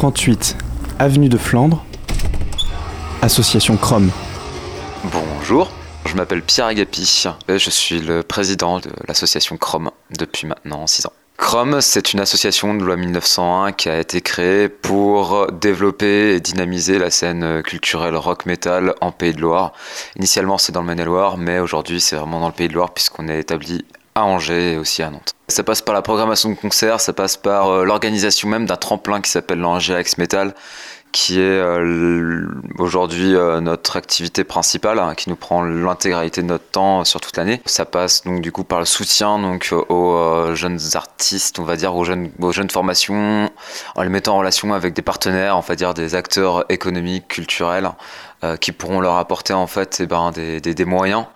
38 avenue de Flandre, association Chrome. Bonjour, je m'appelle Pierre Agapi et je suis le président de l'association Chrome depuis maintenant 6 ans. Chrome, c'est une association de loi 1901 qui a été créée pour développer et dynamiser la scène culturelle rock metal en Pays de Loire. Initialement, c'est dans le Maine-et-Loire, mais aujourd'hui, c'est vraiment dans le Pays de Loire puisqu'on est établi à Angers et aussi à Nantes. Ça passe par la programmation de concerts, ça passe par euh, l'organisation même d'un tremplin qui s'appelle l'Angers Metal, qui est euh, aujourd'hui euh, notre activité principale, hein, qui nous prend l'intégralité de notre temps sur toute l'année. Ça passe donc du coup par le soutien donc aux jeunes artistes, on va dire aux jeunes, aux jeunes formations, en les mettant en relation avec des partenaires, on dire des acteurs économiques, culturels, qui pourront leur apporter en fait eh ben, des, moyens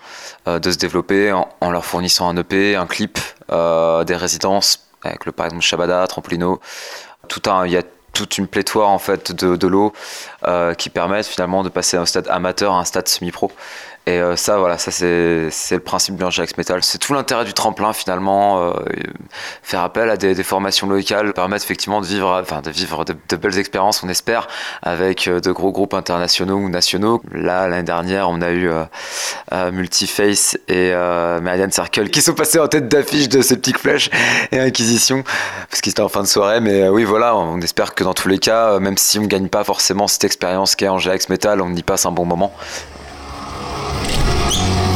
de se développer en, leur fournissant un EP, un clip, des résidences avec le par exemple Shabada, Trampolino. Tout un, il y a toute une pléthore en fait de, de lots euh, qui permettent finalement de passer d'un stade amateur à un stade semi-pro. Et euh, ça, voilà, ça c'est, le principe du Axe Metal. C'est tout l'intérêt du tremplin finalement. Euh, faire appel à des, formations locales permettre effectivement de vivre, enfin de vivre de, de belles expériences, on espère, avec euh, de gros groupes internationaux ou nationaux. Là, l'année dernière, on a eu Multiface et Meridian Circle qui sont passés en tête d'affiche de Septic Flèche et Inquisition parce qu'ils étaient en fin de soirée. Mais oui, voilà, on espère que dans tous les cas, même si on gagne pas forcément cette expérience qu'est Axe Metal, on y passe un bon moment. you